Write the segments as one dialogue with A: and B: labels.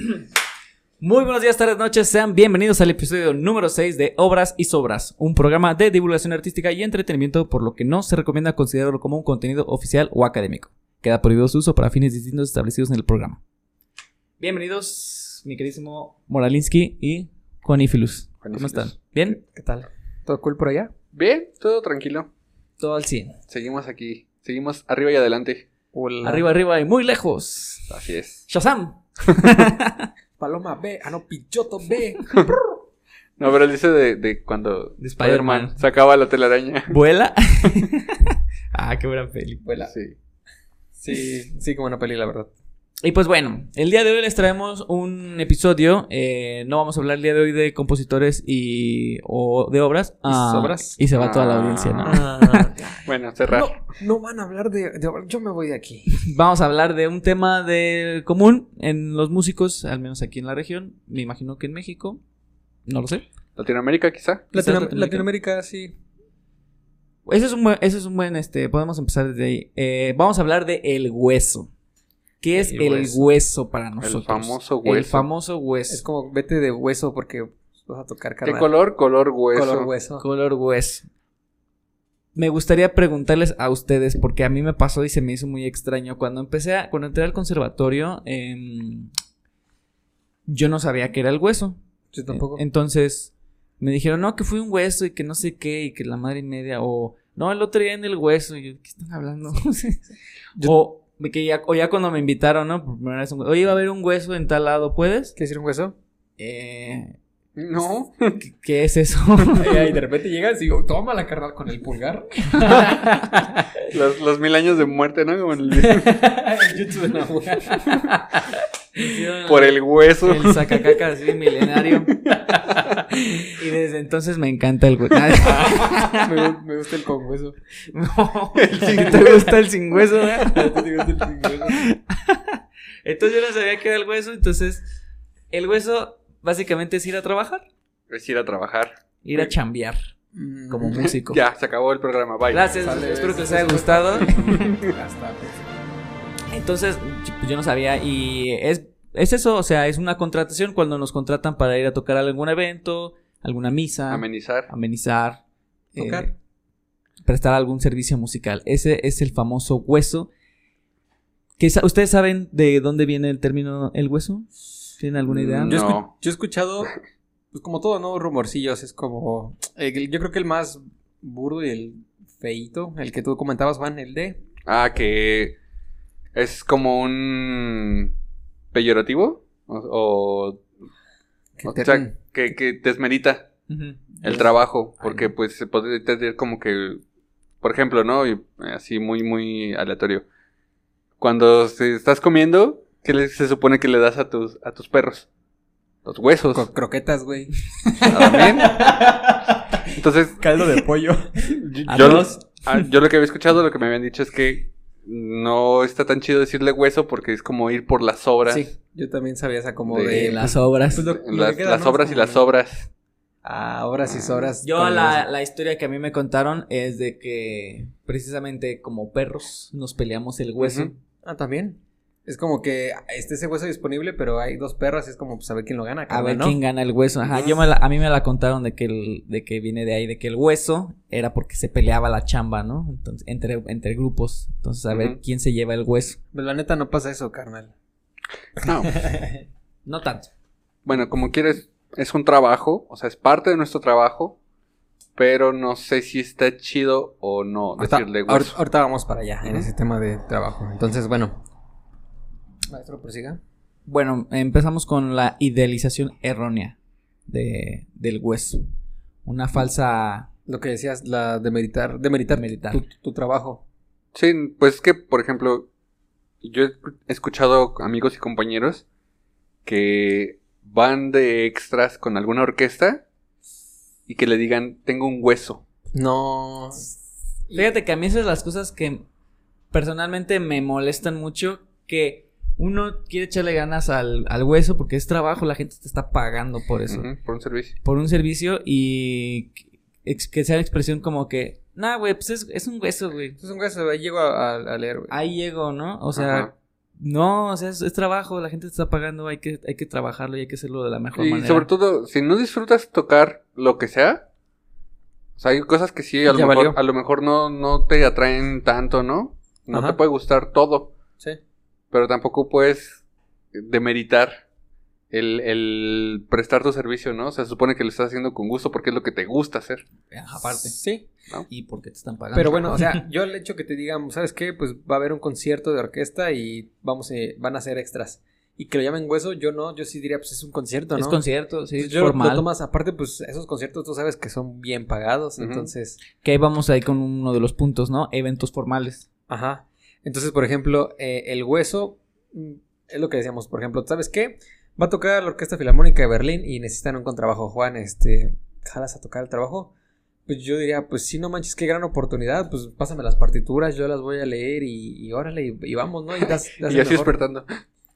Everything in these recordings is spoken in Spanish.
A: Muy buenos días, tardes, noches. Sean bienvenidos al episodio número 6 de Obras y Sobras, un programa de divulgación artística y entretenimiento, por lo que no se recomienda considerarlo como un contenido oficial o académico. Queda prohibido su uso para fines distintos establecidos en el programa. Bienvenidos, mi queridísimo Moralinsky y Juan Ifilus. ¿Cómo
B: Juanifilus.
A: están? ¿Bien?
C: ¿Qué tal? ¿Todo cool por allá?
B: Bien, todo tranquilo.
A: Todo al 100.
B: Seguimos aquí. Seguimos arriba y adelante.
A: Arriba, arriba y muy lejos.
B: Así es.
A: Shazam.
C: Paloma B. Ah, no, Pichoto B.
B: No, pero él dice de, de cuando
A: De Spider-Man.
B: sacaba la telaraña.
A: ¿Vuela? ah, qué buena peli.
C: Vuela.
B: Sí.
C: Sí, sí, como una peli, la verdad.
A: Y pues bueno, el día de hoy les traemos un episodio. eh, no vamos a hablar el día de hoy de compositores y o de obras. Ah,
C: sobras?
A: Y se va toda la
B: Ah.
A: audiencia, ¿no?
B: Bueno, cerrar.
C: no, no van a hablar de, de- Yo me voy de aquí.
A: Vamos a hablar de un tema de común en los músicos, al menos aquí en la región. Me imagino que en México. No lo sé.
B: Latinoamérica, quizá.
A: Quizás
C: Latino-
A: Latinoamérica.
C: Latinoamérica, sí.
A: Ese es un buen, ese es un buen, este, podemos empezar desde ahí. Eh, vamos a hablar de el hueso. ¿Qué es el,
C: El
A: hueso.
C: hueso.
A: para nosotros?
B: famoso
A: El
B: hueso.
A: famoso hueso.
C: Es como vete de hueso porque vas a tocar
B: ¿Qué
C: carnal.
B: color? Color hueso.
C: Color hueso.
A: Color hueso. Me gustaría preguntarles a ustedes, porque a mí me pasó y se me hizo muy extraño. Cuando empecé a, cuando entré al conservatorio, em, yo no sabía que era el hueso.
C: Yo tampoco.
A: Entonces, me dijeron, no, que fue un hueso y que no sé qué, y que la madre y media, o no, el otro día en el hueso. Y yo, ¿qué están hablando?
C: Yo-
A: o, que ya, o ya cuando me invitaron, ¿no? Por primera vez, oye, va a haber un hueso en tal lado, ¿puedes?
C: ¿Qué decir un hueso?
A: Eh,
B: No.
A: ¿qué, qué es eso?
C: y de repente llegas y digo, toma la carnal con el pulgar.
B: los, los mil años de muerte, ¿no? Como en el-
C: de Nahua.
B: Por el hueso.
A: El sacacaca así milenario. y desde entonces me encanta el hueso.
C: me, gu- me gusta el con hueso.
A: no, ¿sí te gusta el sin hueso, ¿eh?
C: ¿A ti te gusta el sin hueso?
A: Entonces yo no sabía que era el hueso. Entonces, el hueso básicamente es ir a trabajar,
B: Es ir a trabajar.
A: ir a chambear como
C: Mm.
A: músico.
B: Ya, se acabó el programa. Bye.
A: Gracias, espero que les haya gustado.
C: Hasta, pues.
A: Entonces, yo- yo no sabía y es, es eso, o sea, es una contratación cuando nos contratan para ir a tocar a algún evento, alguna misa,
B: Amenizar.
A: amenizar, eh,
C: Tocar.
A: prestar algún servicio musical. Ese es el famoso hueso. Que sa- ¿Ustedes saben de dónde viene el término el hueso? ¿Tienen alguna idea?
B: Mm,
C: Yo, escu-
B: No.
C: yo he escuchado, pues como todo, ¿no? Rumorcillos, es como... eh, yo creo que el más burdo y el feito, el que tú comentabas, Juan, el de...
B: Ah, que es como un peyorativo o, o-
C: que
B: o
C: te-
B: sea, que, que desmerita el trabajo, porque pues se podría entender como que, por ejemplo, ¿no? Y, así muy, muy aleatorio. Cuando se estás comiendo, ¿qué le- se supone que le das a tus, a tus perros? Los huesos.
C: con croquetas, güey.
B: También. Entonces,
C: Caldo de pollo.
B: yo,
A: Arroz.
B: ah, yo lo que había escuchado, lo que me habían dicho es que no está tan chido decirle hueso porque es como ir por las obras.
C: Sí, yo también sabía esa como
B: De-
A: las obras.
C: pues, lo- lo que
B: Las, obras y las obras.
C: Ah, obras y sobras.
A: Yo
C: con
A: la, la historia que a mí me contaron es de que precisamente como perros nos peleamos el hueso.
C: Ah, también. Es como que esté ese hueso disponible, pero hay dos perros y es como pues a ver quién lo gana.
A: A ver
C: ¿no?
A: quién gana el hueso. Ajá, yo me la- a mí me la contaron de que, el, de que viene de ahí, de que el hueso era porque se peleaba la chamba, ¿no? Entonces, entre, entre grupos. Entonces, a ver quién se lleva el hueso.
C: Pero la neta no pasa eso, carnal.
B: No.
A: No tanto.
B: Bueno, como quieres, es un trabajo, o sea, es parte de nuestro trabajo, pero no sé si está chido o no
C: Ahorita,
B: decirle hueso.
C: ahorita vamos para allá en ese tema de trabajo. Entonces, bueno. Maestro, prosiga.
A: Bueno, empezamos con la idealización errónea de, del hueso. Una falsa...
C: Lo que decías, la de meditar, de meditar,
A: Demeritar.
C: Tu, tu trabajo.
B: Sí, pues es que, por ejemplo, yo he escuchado amigos y compañeros que van de extras con alguna orquesta y que le digan, tengo un hueso.
C: No.
A: Fíjate que a mí esas son las cosas que personalmente me molestan mucho, que uno quiere echarle ganas al, al hueso porque es trabajo, la gente te está pagando por eso.
B: Por un servicio.
A: Por un servicio y que sea la expresión como que, nah, güey, pues es, es un hueso, güey.
C: Es un hueso, ahí llego a, a- a leer, güey.
A: Ahí llego, ¿no? O sea,
B: Ajá.
A: no, o sea, es, es trabajo, la gente te está pagando, hay que, hay que trabajarlo y hay que hacerlo de la mejor
B: Y
A: manera.
B: sobre todo, si no disfrutas tocar lo que sea, o sea, hay cosas que sí, a lo, mejor, a lo mejor no, no te atraen tanto, ¿no? No
C: Ajá.
B: te puede gustar todo,
C: Sí.
B: Pero tampoco puedes demeritar el, el prestar tu servicio, ¿no? O sea, se supone que lo estás haciendo con gusto porque es lo que te gusta hacer.
A: Aparte.
C: Sí.
A: Y porque te están pagando.
C: Pero bueno, o sea, yo el hecho que te digan, ¿sabes qué? Pues va a haber un concierto de orquesta y vamos, eh, van a ser extras. Y que lo llamen hueso, yo no, yo sí diría, pues es un concierto, ¿no?
A: es concierto, sí,
C: Pues
A: es
C: yo
A: formal.
C: lo tomas aparte, pues esos conciertos tú sabes que son bien pagados, entonces,
A: Que ahí vamos ahí con uno de los puntos, ¿no? Eventos formales.
C: ajá. Entonces, por ejemplo, eh, el hueso mm, es lo que decíamos, por ejemplo, ¿sabes qué? Va a tocar la Orquesta Filarmónica de Berlín y necesitan un contrabajo, Juan, este, ¿jalas a tocar el trabajo? Pues yo diría, pues sí, no manches, qué gran oportunidad, pues pásame las partituras, yo las voy a leer y, y órale, y, y vamos, ¿no? Y, das, das
B: y así despertando.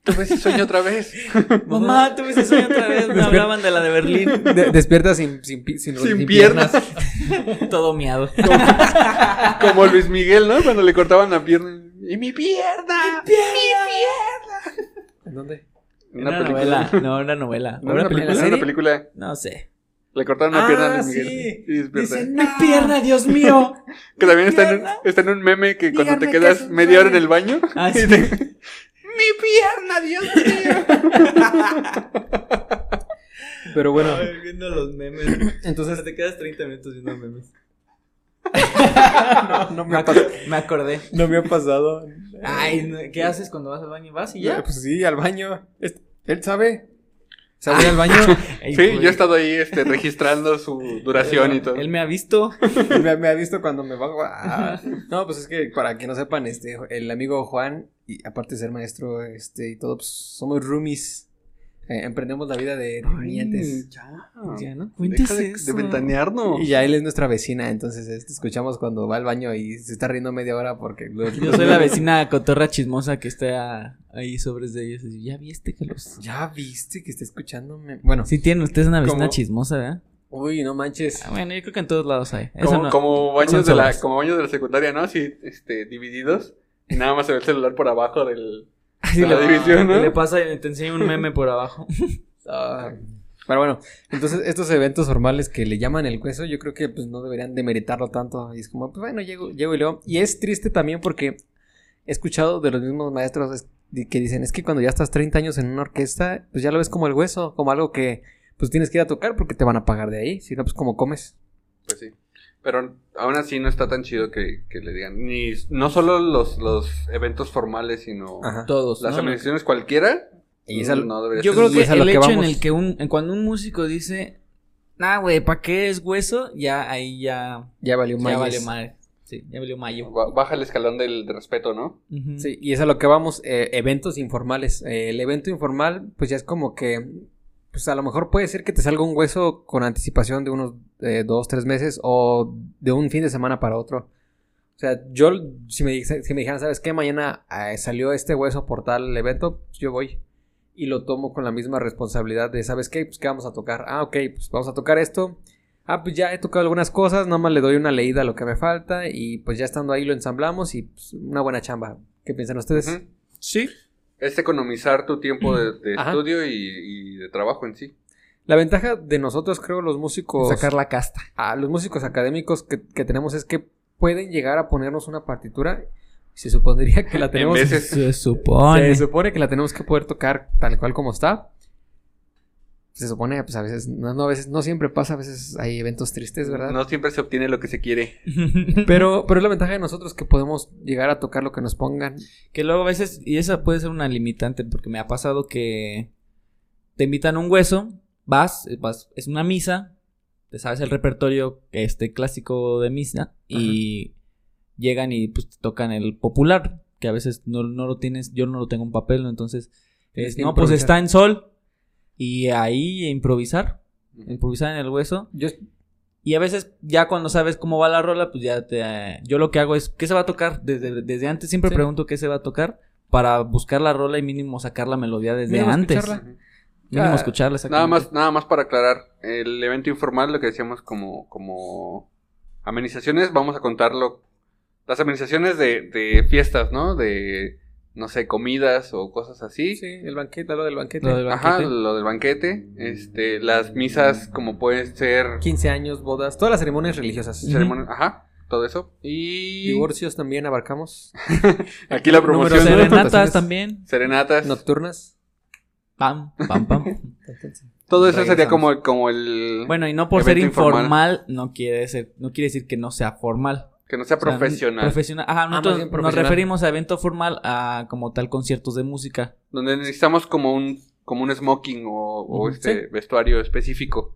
B: Tú ves si sueño otra vez.
A: Mamá, tuve ese sueño otra vez, me hablaban de la de Berlín.
C: De- despiertas sin, sin, sin,
B: Sin piernas.
A: Todo miado.
B: Como Luis Miguel, ¿no? Cuando le cortaban la pierna. ¡Y mi pierna!
C: ¿En dónde?
A: Una, novela. No, una novela.
B: No,
A: ¿Una
B: una película. una.
A: No sé.
B: Le cortaron la
C: Ah,
B: pierna a Luis
C: sí.
B: Miguel. Y despierta.
C: Dicen,
A: ¡Mi pierna, Dios mío!
B: Que también está en, un,
A: pierna.
B: está en un meme que cuando te
A: que
B: quedas media hora en el baño.
A: Ah,
B: y
A: sí.
B: te- ¡Mi pierna, Dios mío!
C: Pero bueno,
A: Ay, viendo los memes.
C: entonces
A: te quedas 30 minutos viendo memes.
C: no, no
A: Me,
C: me, ha
A: acor- me acordé.
C: no me ha pasado.
A: Ay, ¿qué haces cuando vas al baño? ¿Vas y ya?
C: Pues sí, al baño. Él sabe. Sabe al baño.
A: Ay,
B: Sí,
A: güey.
B: yo he estado ahí este, registrando su duración y todo.
A: Él me ha visto.
C: me, me ha visto cuando me bajo. Ah. No, pues es que para que no sepan, este, el amigo Juan, y aparte de ser maestro, este, y todo, pues somos roomies. Eh, emprendemos la vida de niñetes.
B: ya.
A: Ya, ¿no?
B: Deja
A: Cuéntese
B: de,
A: eso.
B: de ventanearnos.
C: Y ya él es nuestra vecina, entonces este, escuchamos cuando va al baño y se está riendo media hora porque...
A: Yo soy la vecina cotorra chismosa que está ahí sobres de ellos. Y, Ya viste que los.
C: Ya viste que está escuchándome. Bueno,
A: Sí, tienen ustedes una vecina
B: ¿Cómo?
A: chismosa, ¿verdad?
C: uy, no manches.
A: Ah, bueno, yo creo que en todos lados hay. Eso
B: Como,
A: no-
B: como baños de la, como baños de la secundaria, ¿no? Así, este, divididos. Y nada más se ve el celular por abajo del. De la
A: le-
B: división, ¿no?
A: y Le pasa y te enseña un meme por abajo.
C: Ah, pero bueno, entonces estos eventos formales que le llaman el hueso, yo creo que pues no deberían demeritarlo tanto. Y es como, pues bueno, llego, llego y leo. Y es triste también porque he escuchado de los mismos maestros que dicen, es que cuando ya estás 30 años en una orquesta, pues ya lo ves como el hueso, como algo que pues tienes que ir a tocar porque te van a pagar de ahí. Si no, pues como comes.
B: Pues sí. Pero aún así no está tan chido que, que le digan. Ni, no solo los, los eventos formales, sino
C: Ajá.
A: Todos.
B: las
A: ¿no?
B: organizaciones cualquiera.
C: Y es al-
B: no debería
A: Yo
B: ser
A: creo que
C: es
A: el
C: que
A: hecho en el que un, en cuando un músico dice, nah, güey, ¿para qué es hueso? Ya ahí ya,
C: Ya valió
A: ya
C: mayes.
A: valió madre. Sí, ya valió mayo.
B: Ba- Baja el escalón del respeto, ¿no?
C: Sí, y es a lo que vamos, eh, eventos informales. Eh, el evento informal, pues ya es como que, pues a lo mejor puede ser que te salga un hueso con anticipación de unos eh, dos, tres meses o de un fin de semana para otro. O sea, yo, si me, si me dijeran, ¿sabes qué? Mañana eh, salió este hueso por tal evento, pues yo voy. Y lo tomo con la misma responsabilidad de, ¿sabes qué? Pues, ¿qué vamos a tocar? Ah, ok, pues vamos a tocar esto. Ah, pues ya he tocado algunas cosas, nada más le doy una leída a lo que me falta y pues ya estando ahí lo ensamblamos y pues, una buena chamba. ¿Qué piensan ustedes?
A: Sí.
B: Es economizar tu tiempo de, estudio y, y de trabajo en sí.
C: La ventaja de nosotros, creo, los músicos,
A: Sacar la casta.
C: a los músicos académicos que, que tenemos es que pueden llegar a ponernos una partitura y se supondría que la tenemos.
B: veces.
A: Se supone.
C: Se supone que la tenemos que poder tocar tal cual como está. Se supone, pues a veces, no, no, a veces, no siempre pasa, a veces hay eventos tristes, ¿verdad?
B: No siempre se obtiene lo que se quiere.
C: Pero, pero es la ventaja de nosotros que podemos llegar a tocar lo que nos pongan.
A: Que luego a veces, y esa puede ser una limitante, porque me ha pasado que te invitan a un hueso, vas, vas es una misa, te sabes el repertorio este clásico de misa, y llegan y pues te tocan el popular, que a veces no, no lo tienes, yo no lo tengo en papel, ¿no? entonces, es, no, pues está en sol, y ahí improvisar, improvisar en el hueso,
C: Yo,
A: y a veces, ya cuando sabes cómo va la rola, pues ya te. eh, yo lo que hago es, ¿qué se va a tocar? Desde, desde antes siempre
C: Sí.
A: pregunto qué se va a tocar para buscar la rola y mínimo sacar la melodía desde
C: Mínimo
A: antes.
C: escucharla.
A: Mínimo
C: Ah,
A: escucharla.
B: Nada más, nada más para aclarar, el evento informal, lo que decíamos como, como amenizaciones, vamos a contarlo. Las amenizaciones de, de fiestas, ¿no? De no sé, comidas o cosas así.
C: Sí, el banquete, lo del banquete.
A: Lo del
B: Ajá,
A: banquete.
B: lo del banquete. Este, las misas como pueden ser
C: 15 años, bodas, todas las ceremonias religiosas.
B: Ceremonias, ajá, todo eso. Y
C: Divorcios también abarcamos.
B: aquí la
C: Número
B: promoción de
A: Serenatas
C: Serenatas.
A: también.
B: serenatas.
C: Nocturnas.
A: Pam, pam, pam.
B: todo eso sería como, como el
A: Bueno, y no por ser
B: informal.
A: informal, no quiere ser, no quiere decir que no sea formal.
B: Que no sea
A: O sea,
B: profesional.
A: profesional. Ajá, nosotros
C: más bien
A: nos
C: profesional.
A: referimos a evento formal a como tal conciertos de música.
B: donde necesitamos como un como un smoking o, este vestuario específico.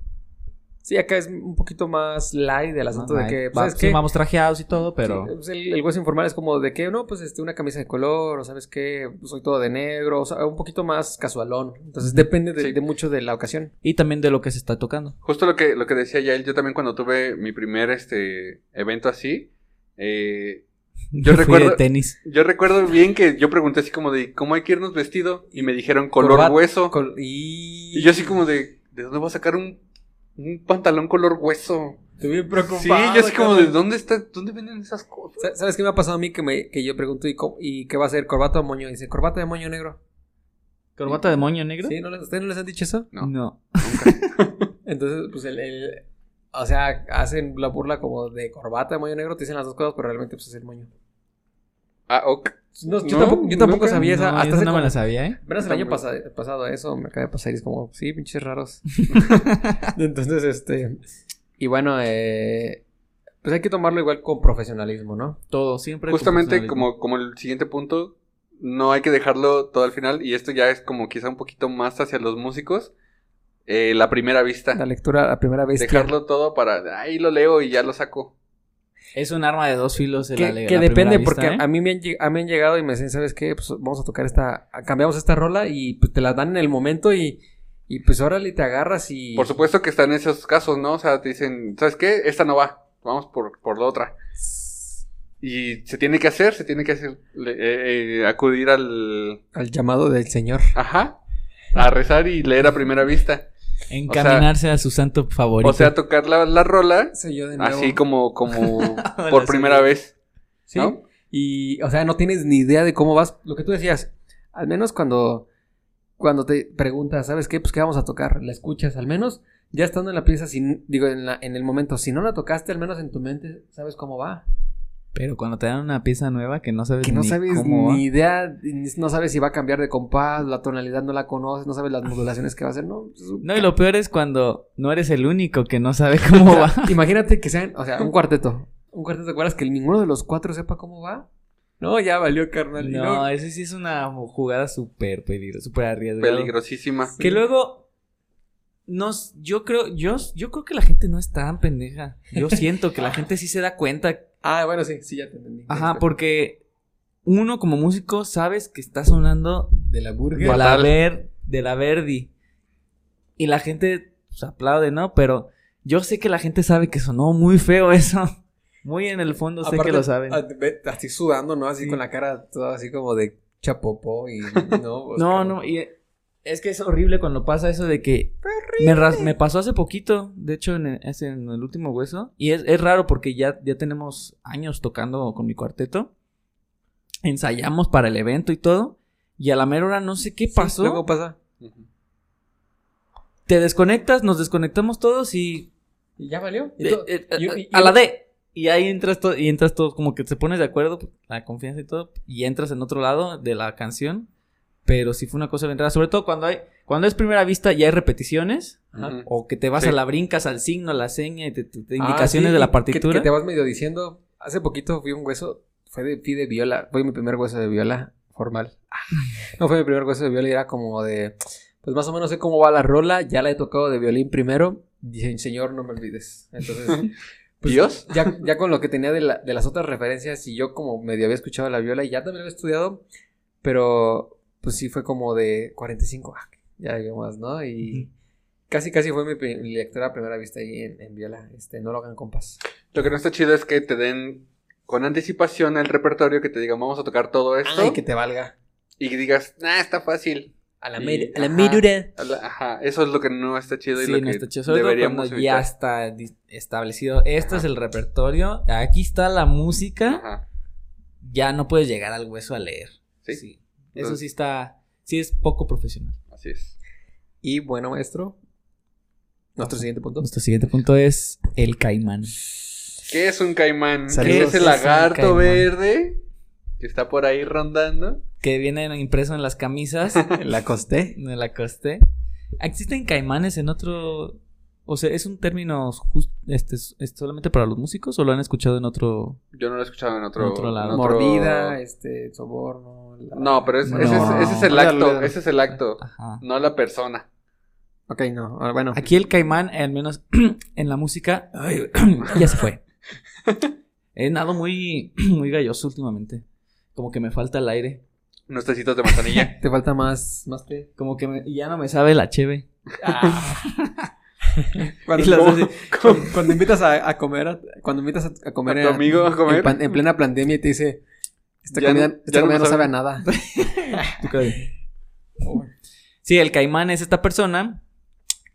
C: Sí, acá es un poquito más light del asunto de que,
A: Va-
C: pues, ¿sabes
A: sí, vamos trajeados y todo, pero
C: Sí, pues, el, el hueso informal es como de que, no, pues este, una camisa de color, o sabes qué, soy todo de negro, o sea, un poquito más casualón. Entonces depende de,
B: Sí.
C: de mucho de la ocasión.
A: y también de lo que se está tocando.
B: Justo lo que lo que decía Yael, yo también cuando tuve mi primer este evento así, eh, Yo
A: fui
B: recuerdo-
A: de tenis.
B: yo recuerdo bien que yo pregunté así como de cómo hay que irnos vestido y me dijeron color hueso.
C: col- y...
B: Y yo así como de ¿de dónde voy a sacar un, un pantalón color hueso?
C: Estoy bien preocupado.
B: Sí, yo así como de. ¿dónde está dónde venden esas cosas?
C: Sa- ¿Sabes qué me ha pasado a mí? Que, me, que yo pregunto, ¿y, cómo- ¿y qué va a ser? ¿Corbata o moño? Y dice, ¿corbata de moño negro?
A: ¿Corbata de moño negro?
C: ¿Sí? ¿No les, ¿Ustedes no les han dicho eso?
B: No.
A: No.
C: Entonces, pues el, el- O sea, hacen la burla como de corbata de moño negro, te dicen las dos cosas, pero realmente pues es el moño.
B: Ah, ok.
C: No, yo
B: No,
C: tampoco, yo tampoco
B: nunca.
C: sabía esa.
A: No,
C: hasta
A: esa no me la sabía, ¿eh?
C: Apenas el año pasado, pasado eso me acaba de pasar y es como, sí, pinches raros. Entonces, este. Y bueno, eh, pues hay que tomarlo igual con profesionalismo, ¿no?
A: Todo, siempre. con
B: Justamente
A: profesionalismo.
B: como, como el siguiente punto, no hay que dejarlo todo al final, y esto ya es como quizá un poquito más hacia los músicos, eh, la primera vista.
C: La lectura, la primera vez.
B: Dejarlo todo para, ahí lo leo y ya lo saco.
A: Es un arma de dos filos.
C: Que,
A: la le-
C: que
A: la
C: depende, porque
A: vista, ¿eh?
C: a mí me han, a mí me han llegado y me dicen, ¿sabes qué? Pues vamos a tocar esta, cambiamos esta rola y pues te la dan en el momento y, y pues órale, te agarras y...
B: Por supuesto que están esos casos, ¿no? O sea, te dicen, ¿sabes qué? Esta no va, vamos por, por la otra. Y se tiene que hacer, se tiene que hacer, le- eh, eh, acudir al...
C: Al llamado del Señor.
B: Ajá. A rezar y leer a primera vista.
A: Encaminarse a su santo favorito.
B: O sea, tocar la, la rola
C: Soy yo de nuevo.
B: así como, como por primera vez.
C: Sí.
B: ¿no?
C: Y, o sea, no tienes ni idea de cómo vas. Lo que tú decías, al menos cuando, cuando te preguntas, ¿sabes qué? Pues qué vamos a tocar, la escuchas, al menos ya estando en la pieza, sin, digo, en, la- en el momento, si no la tocaste, al menos en tu mente, sabes cómo va.
A: Pero cuando te dan una pieza nueva que no sabes
C: Que no
A: ni
C: sabes
A: cómo
C: ni idea, no sabes si va a cambiar de compás, la tonalidad no la conoces, no sabes las modulaciones que va a hacer, no. pues,
A: No, y lo peor es cuando no eres el único que no sabe cómo
C: O sea,
A: va.
C: Imagínate que sean, o sea, un cuarteto. Un cuarteto, ¿te acuerdas que ninguno de los cuatro sepa cómo va? No, ya valió, carnal.
A: No,
C: luego-
A: ese sí es una jugada súper peligrosa, súper arriesgada.
B: Peligrosísima.
A: Que luego nos, yo creo, yo, yo creo que la gente no es tan pendeja. Yo siento que la gente sí se da cuenta.
C: Ah, bueno, sí, sí, ya te entendí.
A: Ajá, porque uno como músico sabes que está sonando
C: De la
A: de
C: burger.
A: la,
B: Fatal.
A: ver, de la Verdi. Y la gente pues, aplaude, ¿no? Pero yo sé que la gente sabe que sonó muy feo eso. Muy en el fondo sé que lo saben.
C: ah, Así sudando, ¿no? Así
A: Sí.
C: con la cara toda así como de chapopo y no. pues,
A: No, no, y es que es horrible cuando pasa eso de que me, ras- me pasó hace poquito, de hecho en el, en el último hueso, y es, es raro porque ya, ya tenemos años tocando con mi cuarteto, ensayamos para el evento y todo, y a la mera hora no sé qué
C: Sí,
A: pasó,
C: Luego pasa.
A: Te desconectas, nos desconectamos todos y,
C: Y ya valió. Y
A: eh, eh,
C: y- y-
A: a la D. Y ahí entras todo, y entras todo, como que te pones de acuerdo, la confianza y todo, y entras en otro lado de la canción. Pero sí fue una cosa bien rara, sobre todo cuando hay, cuando es primera vista y hay repeticiones,
C: Ajá.
A: O que te vas
B: Sí.
A: a la brincas al signo, a la seña y te, te- te
C: Ah,
A: indicaciones
C: sí,
A: de la
C: que-
A: partitura.
C: Que, te vas medio diciendo. Hace poquito fui un hueso. Fue de, fui de viola. Fue mi primer hueso de viola formal. No fue mi primer hueso de viola era como de. Pues más o menos sé cómo va la rola. Ya la he tocado de violín primero. Dije, Señor, no me olvides. Entonces. pues,
B: ¿Dios?
C: Ya, ya con lo que tenía de, la- de las otras referencias y yo como medio había escuchado la viola y ya también había estudiado, pero pues sí fue como de 45, ah, ya había más, ¿no? Y casi casi fue mi, mi lectura a primera vista ahí en, en viola, este, no lo hagan compas.
B: Lo que no está chido es que te den con anticipación el repertorio, que te digan, vamos a tocar todo esto.
C: Ay, que te valga.
B: Y que digas, nah, está fácil.
C: A la,
B: Y-
C: a la
B: ajá.
C: mirura.
B: A la- Ajá, eso es lo que no está chido y
A: Sí,
B: lo
A: no
B: que
A: está chido. Sobre
B: deberíamos
A: cuando ya está establecido. Este es el repertorio. Aquí está la música.
B: Ajá.
A: Ya no puedes llegar al hueso a leer.
B: Sí.
A: Eso sí está, sí es poco profesional.
B: Así es.
C: Y bueno, maestro. Nuestro siguiente punto.
A: Nuestro siguiente punto es el caimán.
B: ¿Qué es un caimán? ¿Qué es
A: ¿Qué es
B: el lagarto verde que está por ahí rondando?
A: Que viene impreso en las camisas
C: La costé.
A: de la coste. ¿Existen caimanes en otro...? O sea, ¿es un término just- este, es- es solamente para los músicos o lo han escuchado en otro...?
B: Yo no lo he escuchado en otro,
A: En otro lado.
B: en otro-
C: Mordida, este, soborno. la-
B: No, pero es-
A: No.
B: ese, es, ese es el acto. Ese es el acto.
A: Ajá.
B: No la persona.
C: Ok, no. ah, Bueno.
A: Aquí el caimán, al menos en la música, ay, ya se fue. He nado muy, muy galloso últimamente. Como que me falta el aire.
B: Unos tecitos de manzanilla.
C: Te falta más, más té.
A: Como que me- ya no me sabe la cheve.
C: Cuando,
A: Y las
C: como-
A: así,
C: cuando- cuando invitas a, a comer, a- cuando invitas a, a comer
B: ¿A tu amigo a comer?
C: En, pan- en plena pandemia y te dice, esta
B: Ya
C: comida,
B: no-
C: esta sabe a nada.
A: tú qué- Sí, el caimán es esta persona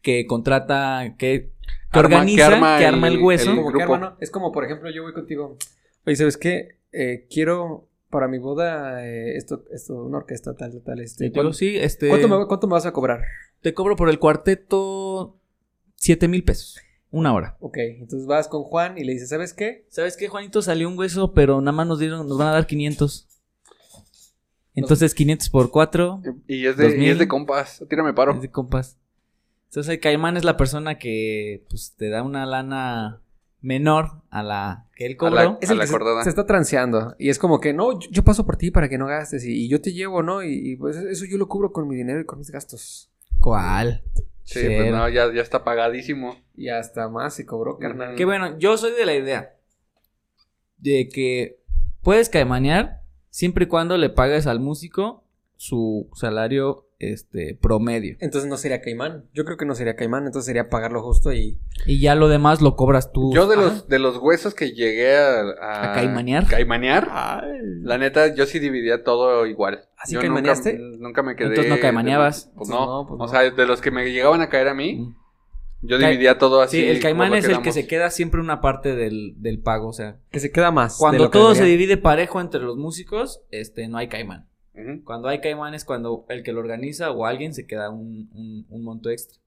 A: que contrata, que, que
B: Arma-
A: organiza, que arma,
B: arma
A: el,
B: el-
A: hueso.
B: el-
C: como que,
B: grupo.
C: hermano, es como, por ejemplo, yo voy contigo. Oye, ¿sabes qué? Eh, quiero para mi boda eh, esto, esto, una orquesta tal, tal, este.
A: Y te digo,
C: ¿cuánto,
A: sí, este,
C: cuánto me, cuánto me vas a cobrar?
A: te cobro por el cuarteto 7 mil pesos. Una hora.
C: Ok, entonces vas con Juan y le dices, ¿sabes qué?
A: ¿Sabes qué, Juanito? Salió un hueso, pero nada más nos dieron, nos van a dar 500. Entonces, 500 por 4
B: Y es de, y
A: 2000.
B: es de compas. Tírame paro.
A: es de compas. Entonces, el caimán es la persona que pues, te da una lana menor a la que él
B: A
A: cobró.
B: la-
C: Es el
B: la
C: que se, está transeando. Y es como que, no, yo, yo paso por ti para que no gastes. Y, y yo te llevo, ¿no? Y, y, pues eso yo lo cubro con mi dinero y con mis gastos.
A: ¿Cuál?
B: Sí,
A: Cero.
B: pues no, ya, ya está pagadísimo.
C: Y hasta más se cobró, carnal.
A: Que bueno, yo soy de la idea de que puedes caimanear siempre y cuando le pagues al músico su salario este promedio.
C: Entonces no sería caimán. Yo creo que no sería caimán, entonces sería pagarlo justo y...
A: Y ya lo demás lo cobras tú.
B: Yo de
A: Ajá.
B: los, de los huesos que llegué a... A,
A: ¿A caimanear?
B: caimanear, la neta, yo sí dividía todo igual.
C: ¿Así
B: yo
C: caimaneaste?
B: Nunca, nunca me quedé...
A: Entonces no caimaneabas.
B: Pues
C: Pues
B: no.
C: no, pues
B: o
C: no.
B: sea, de los que me llegaban a caer a mí,
A: Mm.
B: yo
A: Ca-
B: dividía todo así.
A: Sí, el caimán
B: lo
A: es el que se queda siempre una parte del, del pago. O sea,
C: Que se queda más. de
A: cuando
C: lo que
A: todo se divide parejo entre los músicos, este, no hay caimán. Cuando hay caimán es cuando el que lo organiza o alguien se queda un, un- un monto extra.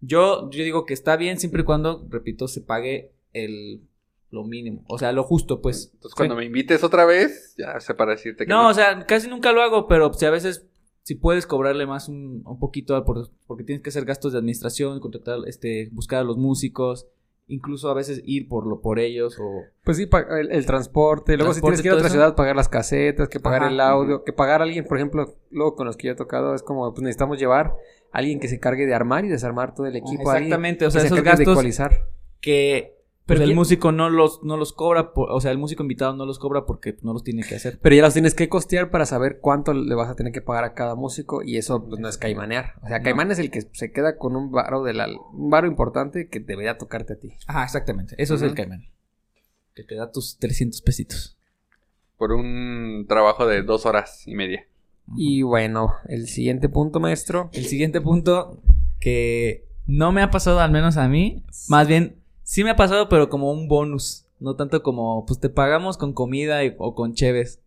A: Yo, yo digo que está bien siempre y cuando, repito, se pague el, lo mínimo. O sea, lo justo, pues.
B: Entonces, cuando me invites otra vez, ya sé para decirte que
A: No, o sea, casi nunca lo hago, pero si a veces si puedes cobrarle más un, un poquito por- porque tienes que hacer gastos de administración, contratar, este, buscar a los músicos, incluso a veces ir por lo por ellos o
C: Pues sí, el, el transporte. Luego si tienes que ir a otra
A: eso.
C: ciudad, pagar las casetas, que pagar
A: Ajá.
C: el audio, que pagar a alguien, por ejemplo, luego con los que yo he tocado, es como, pues necesitamos llevar a alguien que se encargue de armar y desarmar todo el equipo. alguien
A: Exactamente, o
C: que
A: sea,
C: se
A: esos
C: de
A: gastos
C: ecualizar.
A: que
C: Pero
A: pues, el
C: ¿quién-
A: músico no los no los cobra, por- o sea, el músico invitado no los cobra porque no los tiene que hacer.
C: Pero ya los tienes que costear para saber cuánto le vas a tener que pagar a cada músico y eso pues, no es caimanear. O sea,
A: No.
C: caimán es el que se queda con un varo de la, un varo importante que debería tocarte a ti.
A: Ajá, exactamente. Eso es el caimán. Que te da tus 300 pesitos.
B: por un trabajo de dos horas y media.
C: Y bueno, el siguiente punto, maestro.
A: El siguiente punto que no me ha pasado, al menos a mí, más bien sí me ha pasado, pero como un bonus, no tanto como pues te pagamos con comida y- o con cheves.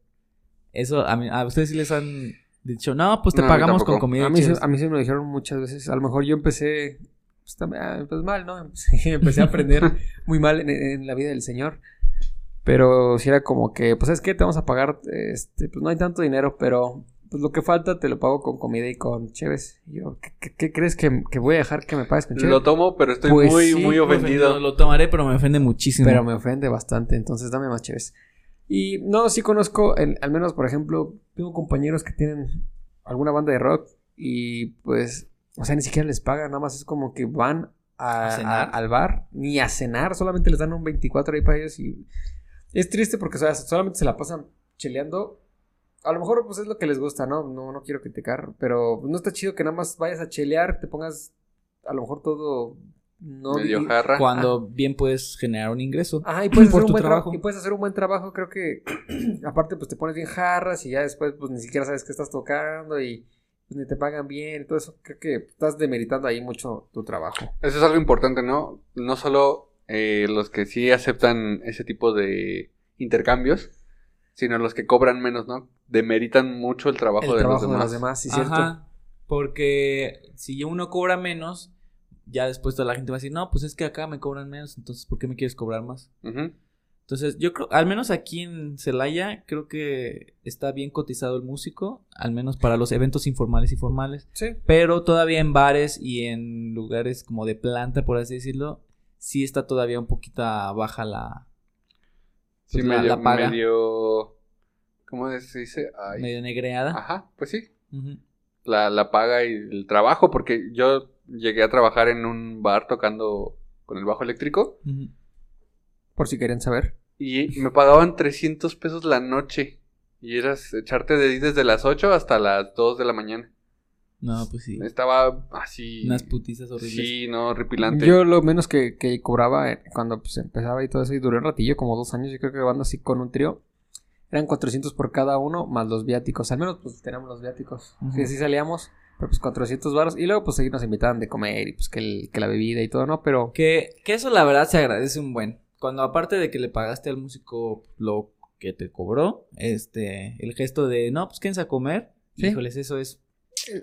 A: Eso a, mí, a ustedes sí les han dicho, no, pues te
B: No,
A: pagamos con comida
C: A mí, se,
A: cheves".
C: a mí se me lo dijeron muchas veces. A lo mejor yo empecé pues, ah, pues, mal, ¿no? Empecé, empecé a aprender muy mal en, en la vida del Señor. Pero si era como que, pues es que te vamos a pagar, este, pues no hay tanto dinero, pero pues lo que falta te lo pago con comida y con cheves. Y yo, ¿qué, qué- qué crees que, que voy a dejar que me pagues con cheves?
B: Lo tomo, pero estoy
C: Pues
B: muy,
C: sí,
B: muy ofendido.
A: Lo tomaré, pero me ofende muchísimo.
C: Pero me ofende bastante, entonces dame más cheves. Y no, sí conozco, al menos por ejemplo, tengo compañeros que tienen alguna banda de rock y pues, o sea, ni siquiera les pagan, nada más es como que van a,
A: ¿A cenar?
C: a- al bar, ni a cenar, solamente les dan un 24 ahí para ellos y es triste porque o sea, solamente se la pasan cheleando. A lo mejor pues es lo que les gusta, ¿no? No, no quiero criticar, pero no está chido que nada más vayas a chelear, te pongas a lo mejor todo... No,
B: Medio jarra.
A: Cuando bien puedes generar un ingreso.
C: Ajá, y puedes,
A: Por
C: hacer un
A: tu
C: buen
A: trabajo.
C: trabajo. y puedes hacer un buen trabajo, creo que aparte pues te pones bien jarras y ya después pues ni siquiera sabes qué estás tocando y pues, ni te pagan bien y todo eso, creo que estás demeritando ahí mucho tu trabajo.
B: Eso es algo importante, ¿no? No solo eh, los que sí aceptan ese tipo de intercambios, sino los que cobran menos, ¿no? Demeritan mucho el trabajo,
C: El
B: de,
C: trabajo
B: los
C: de
B: demás.
C: los demás, sí, cierto.
A: Ajá. Porque si uno cobra menos, ya después toda la gente va a decir, no, pues es que acá me cobran menos, entonces ¿por qué me quieres cobrar más? Entonces, yo creo, al menos aquí en Celaya, creo que está bien cotizado el músico, al menos para los eventos informales y formales.
C: Sí.
A: Pero todavía en bares y en lugares como de planta, por así decirlo, sí está todavía un poquito baja la
B: Sí,
A: Pues la-
B: medio,
A: la paga.
B: medio- ¿Cómo se dice? Ay.
A: medio negreada.
B: Ajá, pues sí. La, la paga y el trabajo, porque yo llegué a trabajar en un bar tocando con el bajo eléctrico.
C: Por si querían saber.
B: y me pagaban 300 pesos la noche. Y eras echarte de ahí desde las 8 hasta las 2 de la mañana.
A: No, pues sí.
B: Estaba así.
A: Unas putizas horribles.
B: Sí, no, repilante.
C: Yo lo menos que, que cobraba eh, cuando pues, empezaba y todo eso, y duré un ratillo, como dos años, yo creo que banda así con un trío, eran 400 por cada uno, más los viáticos. Al menos pues teníamos los viáticos.
A: Ujú.
C: Sí, sí salíamos, pero pues 400 baros. Y luego pues ahí nos invitaban de comer y pues que, el- que la bebida y todo, ¿no? Pero
A: Que, que eso la verdad se agradece un buen. Cuando aparte de que le pagaste al músico lo que te cobró, este, el gesto de, no, pues quédense a comer.
C: Sí.
A: Híjoles, eso es.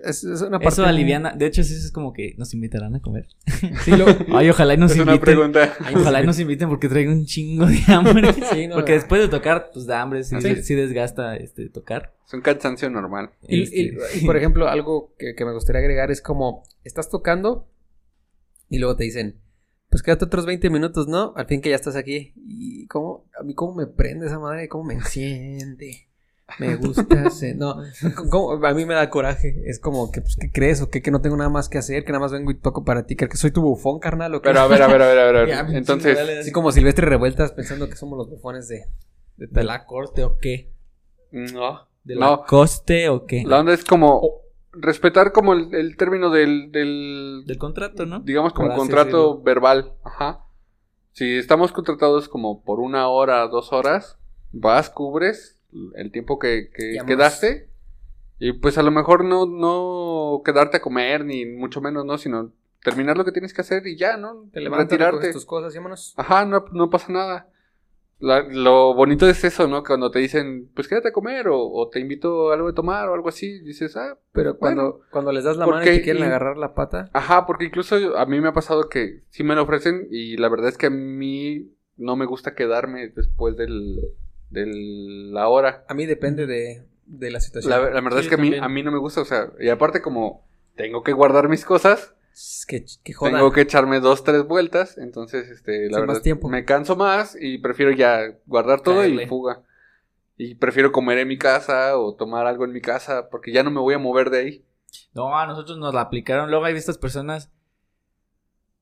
C: Es, es una parte...
A: Eso aliviana. De hecho, sí es como que nos invitarán a comer.
C: Sí, lo-
A: Ay, ojalá y nos
B: es una
A: inviten.
B: pregunta.
A: Ay, ojalá y nos inviten porque traigo un chingo de hambre.
C: Sí, no,
A: porque
C: no.
A: después de tocar, pues da hambre, sí,
C: Sí.
A: sí desgasta este tocar.
B: Es un cansancio normal.
C: Y,
A: Este,
C: y- y, por ejemplo, algo que, que me gustaría agregar es como, estás tocando y luego te dicen, pues quédate otros 20 minutos, ¿no? Al fin que ya estás aquí. Y cómo, a mí cómo me prende esa madre, cómo me enciende. Me gusta, se- no, cómo- a mí me da coraje, es como que, pues, ¿qué crees? ¿O qué? Que no tengo nada más que hacer, que nada más vengo y toco para ti, ¿crees que soy tu bufón, carnal? ¿O qué?
B: Pero a ver, a ver, a ver, a ver.
A: Ya,
B: Entonces,
C: Así como Silvestre Revueltas pensando que somos los bufones de... de
A: ¿De
C: tal-
A: la corte o qué?
B: no.
A: ¿De la
B: No.
A: coste o qué?
B: La onda es como respetar como el, el término del, del
A: Del contrato, ¿no?
B: digamos como contrato verbal. Ajá. Si estamos contratados como por una hora, dos horas, vas, cubres el tiempo que, quedaste. Y pues a lo mejor no, no quedarte a comer, ni mucho menos, ¿no? Sino terminar lo que tienes que hacer y ya, ¿no?
C: Te levantas,
B: Retirarte.
C: tus cosas y vámonos.
B: Ajá, no, no pasa nada. La- lo bonito es eso, ¿no? Cuando te dicen, pues quédate a comer o, o te invito a algo de tomar o algo así, dices, ah,
C: Pero cuando,
B: Bueno,
C: cuando les das la mano y te quieren
B: y-
C: agarrar la pata...
B: Ajá, porque incluso a mí me ha pasado que sí me lo ofrecen y la verdad es que a mí no me gusta quedarme después del, de la hora.
C: A mí depende de, de la situación.
B: La, la verdad
A: Sí,
B: es que a mí, a mí no me gusta, o sea, y aparte como tengo que guardar mis cosas,
C: Es que,
B: tengo que echarme dos, tres vueltas, entonces, este, la verdad,
C: más tiempo.
B: me canso más y prefiero ya guardar todo
A: Caerle.
B: y fuga. Y prefiero comer en mi casa o tomar algo en mi casa porque ya no me voy a mover de ahí.
A: No, a nosotros nos la aplicaron. Luego hay de estas personas.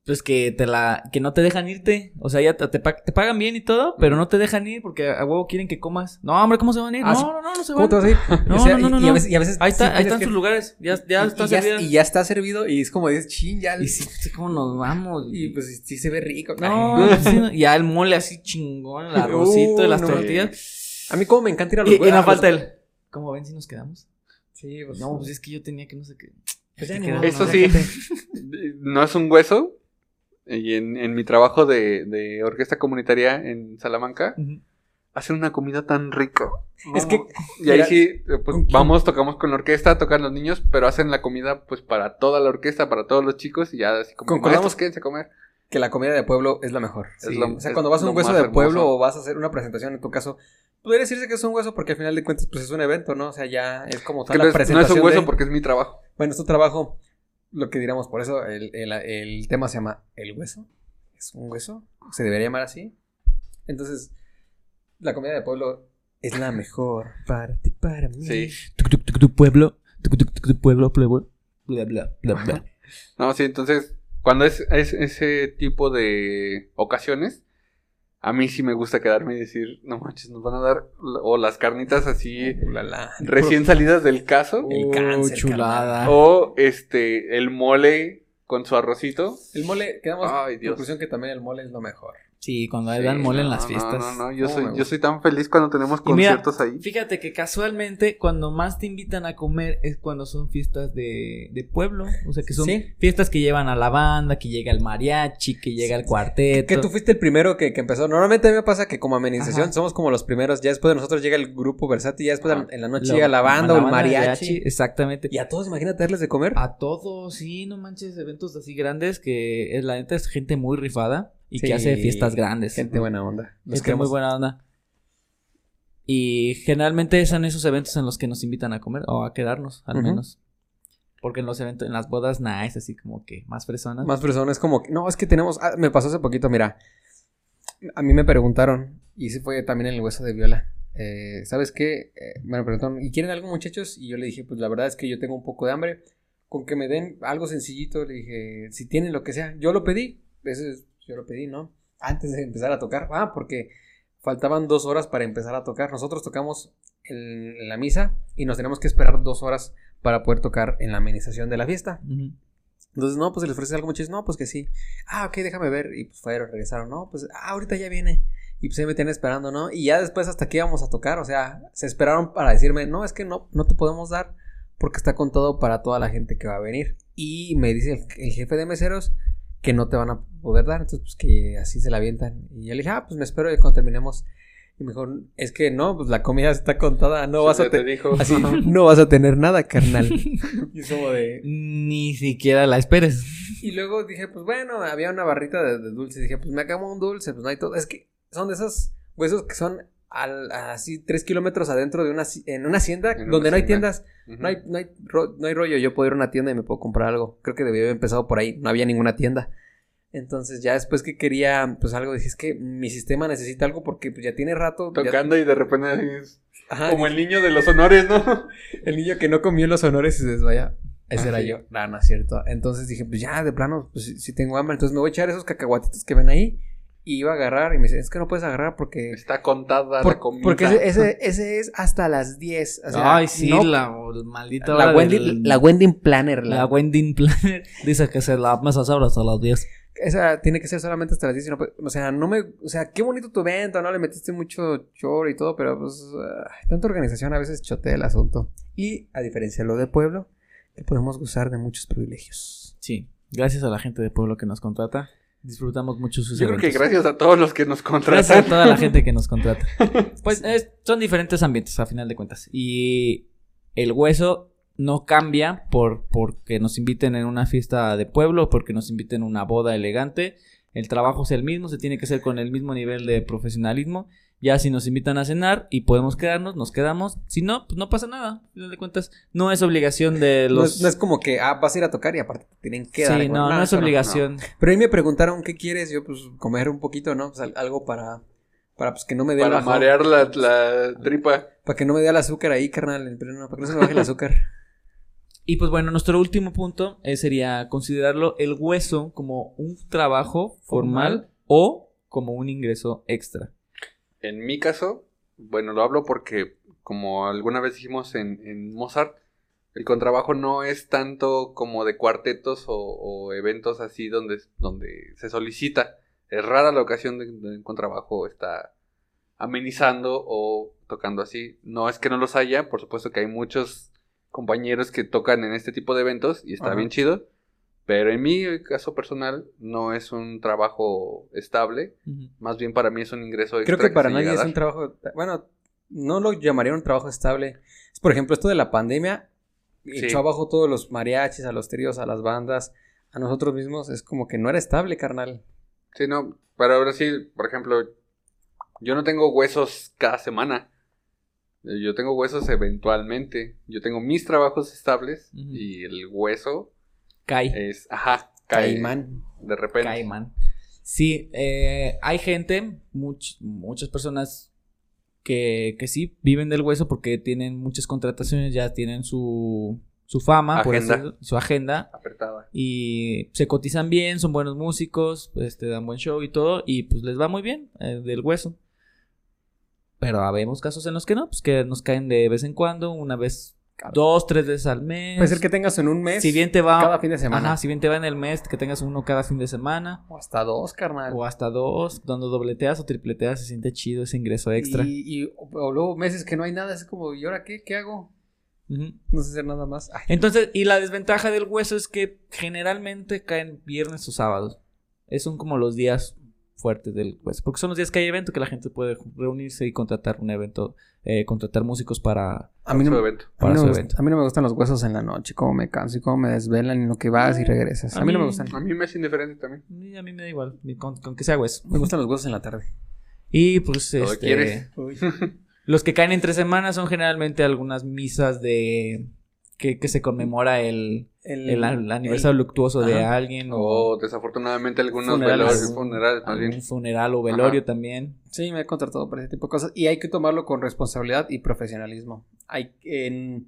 A: Pues que te la. que no te dejan irte. O sea, ya te, te pa- te pagan bien y todo, pero no te dejan ir porque a huevo quieren que comas. No, hombre, ¿cómo se van a ir?
C: Ah,
A: no,
C: sí.
A: no, no, no se
C: ¿Cómo
A: van.
C: te vas a ir?
A: No,
C: O sea,
A: no, no,
C: y-
A: no,
C: y a
A: no.
C: veces, y a veces
A: Ahí está,
C: sí
A: ahí están
C: que-
A: sus lugares. Ya, ya
C: y-
A: está
C: y ya,
A: servida.
C: y ya está servido y es como dices, chin, ya.
A: Y sí, sí, ¿cómo nos vamos?
C: y pues sí se ve rico.
A: No, sí, no. ya el mole así chingón, el arrocito,
C: Uh,
A: las
C: no.
A: tortillas.
C: A mí como me encanta ir a los
A: Y, y
C: los-
A: falta el. ¿Cómo ven si nos quedamos?
C: Sí, pues,
A: No, pues es que yo tenía que no sé qué.
C: Pues ya
A: Te
C: modo,
B: Eso
A: no,
B: sí, no es un hueso. Y en, en mi trabajo de, de orquesta comunitaria en Salamanca, hacen una comida tan rica.
C: Es que-
B: Y ahí sí, eh, pues vamos, tocamos con la orquesta, tocan los niños, pero hacen la comida pues para toda la orquesta, para todos los chicos y ya así como,
C: Concordamos-
B: quédense a comer.
C: que la comida de pueblo es la mejor.
B: Es
C: Sí,
B: lo-
C: o sea, cuando vas a un hueso de pueblo
B: hermoso.
C: o vas a hacer una presentación, en tu caso, podría decirse que es un hueso porque al final de cuentas pues es un evento, ¿no? O sea, ya es como tal
B: que no
C: la
B: es, no es
C: presentación
B: un hueso
C: de-
B: porque es mi trabajo.
C: Bueno, es tu trabajo, lo que diríamos, por eso el, el- el tema se llama El hueso. ¿Es un hueso? ¿Se debería llamar así? Entonces, la comida de pueblo es la mejor para ti, para mí.
B: Sí.
A: Tuc, tuc, tu pueblo. Tu pueblo, pueblo. Bla, bla, bla, bla.
B: No, sí, entonces, cuando es, es ese tipo de ocasiones, a mí sí me gusta quedarme y decir, no manches, nos van a dar, o las carnitas así,
C: Uh, la, la.
B: recién salidas del caso,
C: El cáncer,
A: Oh, chulada.
B: o este, el mole con su arrocito.
C: El mole, quedamos
B: Ay,
C: en
B: Dios.
C: conclusión que también el mole es lo mejor.
A: Sí, cuando
B: Sí,
A: dan mole en
B: no,
A: las
B: no,
A: fiestas.
B: No, no, yo
C: Oh,
B: soy, yo soy tan feliz cuando tenemos
A: Y mira,
B: conciertos ahí.
A: Fíjate que casualmente cuando más te invitan a comer es cuando son fiestas de, de pueblo. O sea, que son
C: Sí.
A: fiestas que llevan a la banda, que llega el mariachi, que llega el cuarteto.
C: Que tú fuiste el primero que, que empezó. Normalmente a mí me pasa que como amenización
A: Ajá.
C: somos como los primeros. Ya después de nosotros llega el grupo versátil. Ya después
B: Ajá.
C: en la noche llega la banda o el mariachi.
A: Exactamente.
C: Y a todos, imagínate darles de comer.
A: A todos, sí, no manches, eventos así grandes que es, la neta es gente muy rifada y
C: Sí.
A: que hace fiestas grandes.
C: Gente buena onda. Los
A: Gente muy buena onda. Y generalmente son esos eventos en los que nos invitan a comer o a quedarnos, al menos. Porque en los eventos, en las bodas, nada, es así como que más personas.
C: Más personas como que, no, es que tenemos, ah, me pasó hace poquito, mira, a mí me preguntaron, y ese fue también en el hueso de viola, eh, ¿sabes qué? Eh, me preguntaron, ¿y quieren algo muchachos? Y yo le dije, pues la verdad es que yo tengo un poco de hambre, con que me den algo sencillito, le dije, si tienen lo que sea, yo lo pedí, eso es- yo lo pedí, ¿no? Antes de empezar a tocar, ah, porque faltaban dos horas para empezar a tocar, nosotros tocamos en, la misa y nos tenemos que esperar dos horas para poder tocar en la amenización de la fiesta. Entonces, no, pues se les ofrece algo muchachos. No, pues que sí. Ah, ok, déjame ver. Y pues fueron, regresaron. No, pues ah, ahorita ya viene. Y pues ahí me tienen esperando, ¿no? Y ya después hasta que íbamos a tocar. O sea, se esperaron para decirme, no, es que no, no te podemos dar porque está contado para toda la gente que va a venir. Y me dice el, el jefe de meseros que no te van a poder dar. Entonces, pues que así se la avientan. Y yo le dije, ah, pues me espero cuando terminemos. Y mejor, es que no, pues la comida está contada. No vas a
B: te
C: te-
B: dijo.
C: Así, no vas a tener nada, carnal. y es como de.
A: Ni siquiera la esperes.
C: Y luego dije, pues bueno, había una barrita de, de dulces. Dije, pues me acabo un dulce, pues no hay todo. Es que son de esos huesos que son al- así tres kilómetros adentro de una, en una hacienda
B: En una
C: donde no hay tiendas. No hay, no, hay ro- no hay rollo. Yo puedo ir a una tienda y me puedo comprar algo. Creo que debía haber empezado por ahí. No había ninguna tienda. Entonces ya después que quería, pues algo, dije, es que mi sistema necesita algo porque pues, ya tiene rato. ya-
B: Tocando y de repente así es
C: Ajá,
B: como el niño de los honores, ¿no?
C: el niño que no comió los honores y se desvaya. Ese
B: Ah,
C: era
B: sí.
C: yo. No, no es cierto. Entonces dije, pues ya, de plano, pues si, si tengo hambre. Entonces me voy a echar esos cacahuatitos que ven ahí. Y iba a agarrar. Y me dice, es que no puedes agarrar porque.
B: Está contada
C: por-
B: la comida.
C: porque ese, ese, ese es hasta las 10. O sea,
A: Ay, sí,
C: no-
A: la maldita
C: la, Wendy,
A: del-
C: la Wendy Planner. La,
A: La Wendy Planner dice que se la mesa abre hasta las 10.
C: Esa tiene que ser solamente hasta las 10. y no puede- o sea, no me. O sea, qué bonito tu evento, ¿no? Le metiste mucho choro y todo. Pero pues. tanta organización a veces chotea el asunto. Y a diferencia de lo de pueblo, que podemos gozar de muchos privilegios.
A: Sí, gracias a la gente de pueblo que nos contrata. Disfrutamos mucho sus
B: Yo creo que gracias a todos los que nos
A: Gracias a
B: contratan.
A: toda la gente que nos contrata. Pues es- son diferentes ambientes a final de cuentas. Y el hueso no cambia por porque nos inviten en una fiesta de pueblo, porque nos inviten a una boda elegante. El trabajo es el mismo, se tiene que hacer con el mismo nivel de profesionalismo. Ya si nos invitan a cenar y podemos quedarnos, nos quedamos. Si no, pues no pasa nada. A final de cuentas, no es obligación de
C: No
A: los...
C: es, no es como que, ah, vas a ir a tocar y aparte te tienen que
A: sí,
C: dar.
A: no,
C: güey.
A: no, es obligación.
C: Pero ahí me preguntaron, ¿qué quieres? Yo, pues, comer un poquito, ¿no? Pues al- algo para, para pues, que no me dé
B: Para marear la, la tripa.
C: Para que no me dé el azúcar ahí, carnal, para que no se me baje el azúcar.
A: Y pues bueno, nuestro último punto eh, sería considerarlo el hueso como un trabajo formal o como un ingreso extra.
B: En mi caso, bueno, lo hablo porque, como alguna vez dijimos en, en Mozart, el contrabajo no es tanto como de cuartetos o, o eventos así donde, donde se solicita. Es rara la ocasión de, de un contrabajo está amenizando o tocando así. No es que no los haya, por supuesto que hay muchos compañeros que tocan en este tipo de eventos y está
C: Ajá.
B: bien chido. Pero en mi caso personal no es un trabajo estable, más bien para mí es un ingreso extra.
C: Creo que para nadie es un trabajo, bueno, no lo llamaría un trabajo estable. Es, por ejemplo, esto de la pandemia
B: Sí.
C: echó abajo todos los mariachis, a los tríos, a las bandas, a nosotros mismos, es como que no era estable, carnal.
B: Sí, no, pero ahora sí, por ejemplo, yo no tengo huesos cada semana. Yo tengo huesos eventualmente. Yo tengo mis trabajos estables y el hueso Es, ajá,
C: Caimán.
B: de repente.
A: Caimán. Sí, eh, hay gente, much- muchas personas que, que sí viven del hueso porque tienen muchas contrataciones, ya tienen su, su fama, por
B: Agenda.
A: decirlo, su agenda,
B: Apretada.
A: y se cotizan bien, son buenos músicos, pues te dan buen show y todo, y pues les va muy bien eh, del hueso. Pero habemos casos en los que no, pues que nos caen de vez en cuando, una vez dos, tres veces al mes.
C: Puede ser que tengas en un mes.
A: si bien te va
C: cada fin de semana.
A: Ajá, si bien te va en el mes, que tengas uno cada fin de semana.
C: O hasta dos, carnal.
A: O hasta dos, cuando dobleteas o tripleteas se siente chido ese ingreso extra.
C: Y, y- o luego meses que no hay nada, es como, ¿y ahora qué? ¿Qué hago? No sé hacer nada más. Ay,
A: Entonces, y la desventaja del hueso es que generalmente caen viernes o sábados. Esos son como los días fuertes del hueso. Porque son los días que hay evento que la gente puede reunirse y contratar un evento, eh, contratar músicos para,
C: a, mí
B: Su
C: no,
B: evento.
C: a, mí no
A: su
C: me gusta-
A: evento.
C: a mí no me gustan los huesos en la noche, cómo me canso y cómo me desvelan y lo que vas y regresas. A,
A: A
C: mí no me gustan.
B: A mí me es indiferente también.
A: Y a mí me da igual, ni con, con que sea hueso.
C: Me gustan los huesos en la tarde.
A: Y pues
B: Todo
A: este,
B: quieres.
A: los que caen entre semanas son generalmente algunas misas de que, que se conmemora el,
C: El,
A: el, el aniversario luctuoso de
C: Ajá.
A: alguien o
B: O desafortunadamente algunos
C: Funerales.
B: funerales más bien.
A: algún funeral o velorio
B: Ajá.
A: también.
C: Sí, me he contratado para ese tipo de cosas. Y hay que tomarlo con responsabilidad y profesionalismo. Hay en.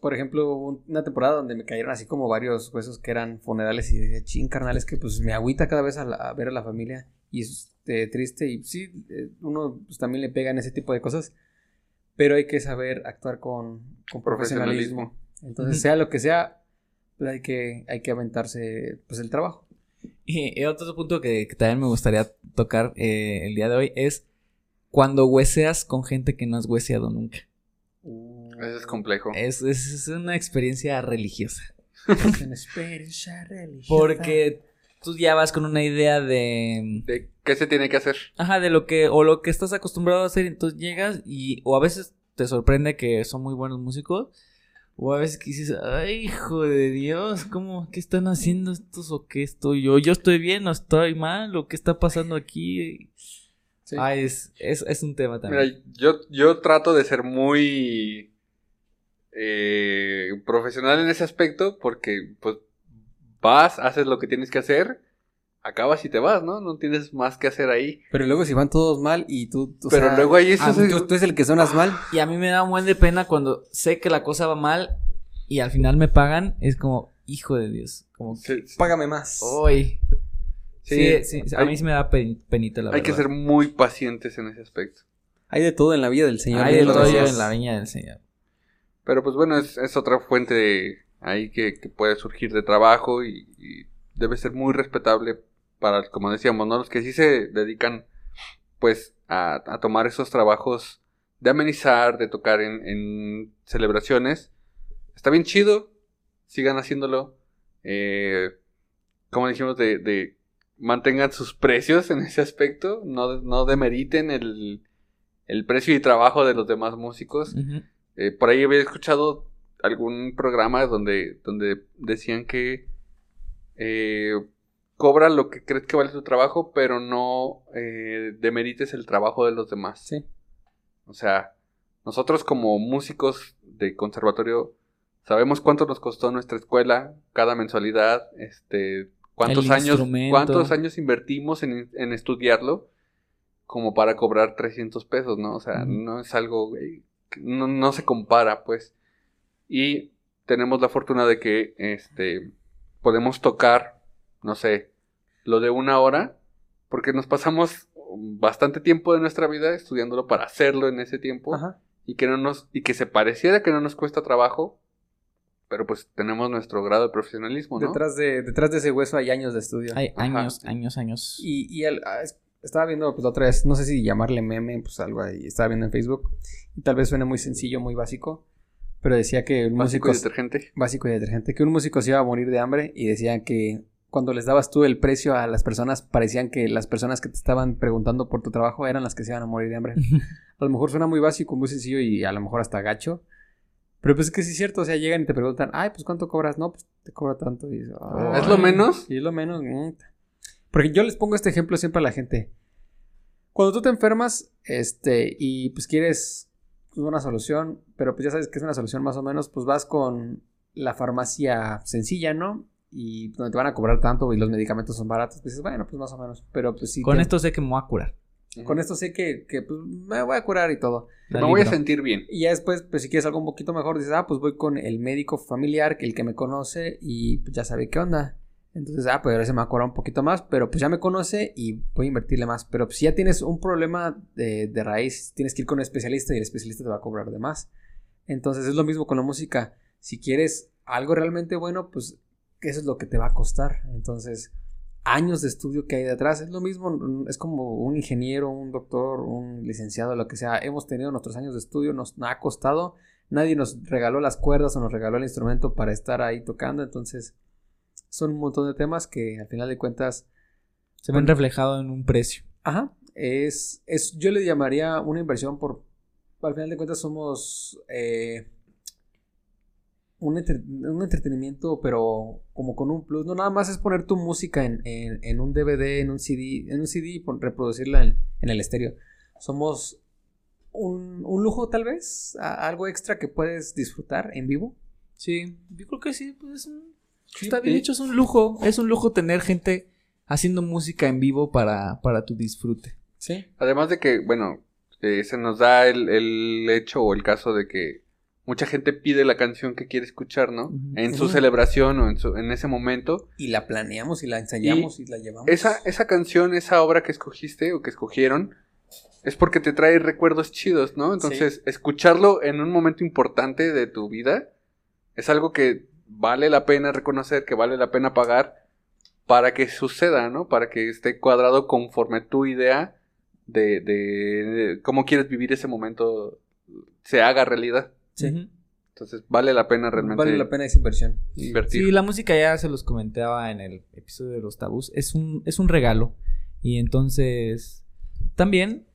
C: Por ejemplo, una temporada donde me cayeron así como varios huesos que eran funerales y decía, ching, carnal, es que pues me agüita cada vez a, la- a ver a la familia y es este, triste y sí, eh, uno pues, también le pega en ese tipo de cosas, pero hay que saber actuar con, con profesionalismo.
B: Profesionalismo.
C: Entonces, sea lo que sea, pues, hay que, hay que aventarse pues el trabajo.
A: Y, y otro punto que, que también me gustaría tocar eh, el día de hoy es cuando hueseas con gente que no has hueseado nunca.
B: Eso es complejo.
A: Es, es, es una experiencia religiosa.
C: Una experiencia religiosa.
A: Porque tú ya vas con una idea de...
B: ¿De qué se tiene que hacer?
A: Ajá, de lo que... O lo que estás acostumbrado a hacer. Entonces llegas y... O a veces te sorprende que son muy buenos músicos. O a veces que dices, ay, hijo de Dios, ¿cómo? ¿Qué están haciendo estos o qué estoy yo? ¿Yo estoy bien o estoy mal? ¿O qué está pasando aquí?
C: Sí.
A: Ah, es, es, es un tema también.
B: Mira, yo, yo trato de ser muy eh, profesional en ese aspecto porque pues vas, haces lo que tienes que hacer, acabas y te vas, ¿no? No tienes más que hacer ahí.
C: Pero luego si van todos mal y tú... o
B: Pero
C: sea,
B: luego ahí eso se-
C: tú, tú eres el que sonas mal.
A: Y a mí me da un buen de pena cuando sé que la cosa va mal y al final me pagan. Es como, hijo de Dios. Como
C: Págame más.
A: ¡Uy! Sí, sí, a
B: hay,
A: mí sí me da pen- penita la
B: hay
A: verdad.
B: que ser muy pacientes en ese aspecto.
C: Hay de todo en la vida del Señor.
A: Hay de
C: bien lo
A: todo en la viña del Señor.
B: Pero pues bueno, es, es otra fuente de ahí que, que puede surgir de trabajo y, y debe ser muy respetable para, como decíamos, ¿no? Los que sí se dedican pues a, a tomar esos trabajos de amenizar, de tocar en, en celebraciones. Está bien chido, sigan haciéndolo. Eh, como dijimos, de, de mantengan sus precios en ese aspecto, no, no demeriten el, el precio y trabajo de los demás músicos. Eh, por ahí había escuchado algún programa donde, donde decían que eh, cobra lo que crees que vale tu trabajo, pero no eh, demerites el trabajo de los demás.
C: Sí.
B: O sea, nosotros como músicos de conservatorio sabemos cuánto nos costó nuestra escuela, cada mensualidad, este, cuántos
A: El
B: años, cuántos años invertimos en, en estudiarlo como para cobrar 300 pesos, ¿no? O sea, no es algo, no, no se compara, pues. Y tenemos la fortuna de que, este, podemos tocar, no sé, lo de una hora, porque nos pasamos bastante tiempo de nuestra vida estudiándolo para hacerlo en ese tiempo
C: Ajá.
B: y que no nos y que se pareciera que no nos cuesta trabajo, pero pues tenemos nuestro grado de profesionalismo, ¿no?
C: Detrás, de, detrás de ese hueso hay años de estudio.
A: Hay
B: Ajá.
A: años, años, años.
C: Y, y el- ah, es- estaba viendo pues la otra vez, no sé si llamarle meme, pues algo ahí, estaba viendo en Facebook. Y tal vez suene muy sencillo, muy básico. Pero decía que un
B: Básico
C: músico
B: y detergente.
C: básico y detergente, que un músico se iba a morir de hambre y decían que cuando les dabas tú el precio a las personas, parecían que las personas que te estaban preguntando por tu trabajo eran las que se iban a morir de hambre. A lo mejor suena muy básico, muy sencillo y a lo mejor hasta gacho. Pero pues es que sí es cierto, o sea, llegan y te preguntan, ay, pues ¿cuánto cobras? No, pues te cobro tanto. Y.
B: ¿Es lo menos?
C: Y es lo menos. Porque yo les pongo este ejemplo siempre a la gente. Cuando tú te enfermas, este, y pues quieres una solución, pero pues ya sabes que es una solución más o menos, pues vas con la farmacia sencilla, ¿no? Y donde te van a cobrar tanto y los medicamentos son baratos, pues dices, bueno, pues más o menos. Pero pues sí.
A: Con
C: te-
A: esto sé que me voy a curar.
C: con esto sé que, que, pues, me voy a curar y todo.
B: Me voy a sentir bien.
C: Y ya después, pues si quieres algo un poquito mejor, dices, ah, pues voy con el médico familiar, que el que me conoce y pues, ya sabe qué onda. Entonces, ah, pues ahora se me va a cobrar un poquito más, pero pues ya me conoce y voy a invertirle más. Pero pues, si ya tienes un problema de, de raíz, tienes que ir con un especialista y el especialista te va a cobrar de más. Entonces es lo mismo con la música. Si quieres algo realmente bueno, pues eso es lo que te va a costar. Entonces, años de estudio que hay detrás, es lo mismo, es como un ingeniero, un doctor, un licenciado, lo que sea. Hemos tenido nuestros años de estudio, nos ha costado. Nadie nos regaló las cuerdas o nos regaló el instrumento para estar ahí tocando. Entonces, son un montón de temas que al final de cuentas
A: se ven reflejados en un precio.
C: Ajá, es, es, yo le llamaría una inversión por, al final de cuentas somos eh, un, entretenimiento, pero como con un plus, no nada más es poner tu música en, un DVD, en un CD, en un CD y reproducirla en, el estéreo. Somos un, lujo tal vez, algo extra que puedes disfrutar en vivo.
A: Sí, yo creo que sí, pues está bien hecho, es un lujo, es un lujo tener gente haciendo música en vivo para, para tu disfrute.
B: Sí. Además de que, bueno, eh, se nos da el, hecho o el caso de que mucha gente pide la canción que quiere escuchar, ¿no? En su celebración o en, su, en ese momento.
C: Y la planeamos y la ensayamos y, la llevamos.
B: Esa, esa canción, esa obra que escogiste o que escogieron, es porque te trae recuerdos chidos, ¿no? Entonces, escucharlo en un momento importante de tu vida es algo que vale la pena reconocer, que vale la pena pagar para que suceda, ¿no? Para que esté cuadrado conforme tu idea de, de, cómo quieres vivir ese momento se haga realidad. Sí. Entonces vale la pena realmente.
C: Vale la pena esa inversión.
A: Invertir. Sí, la música ya se los comentaba en el episodio de los tabús. Es un, es un regalo. Y entonces también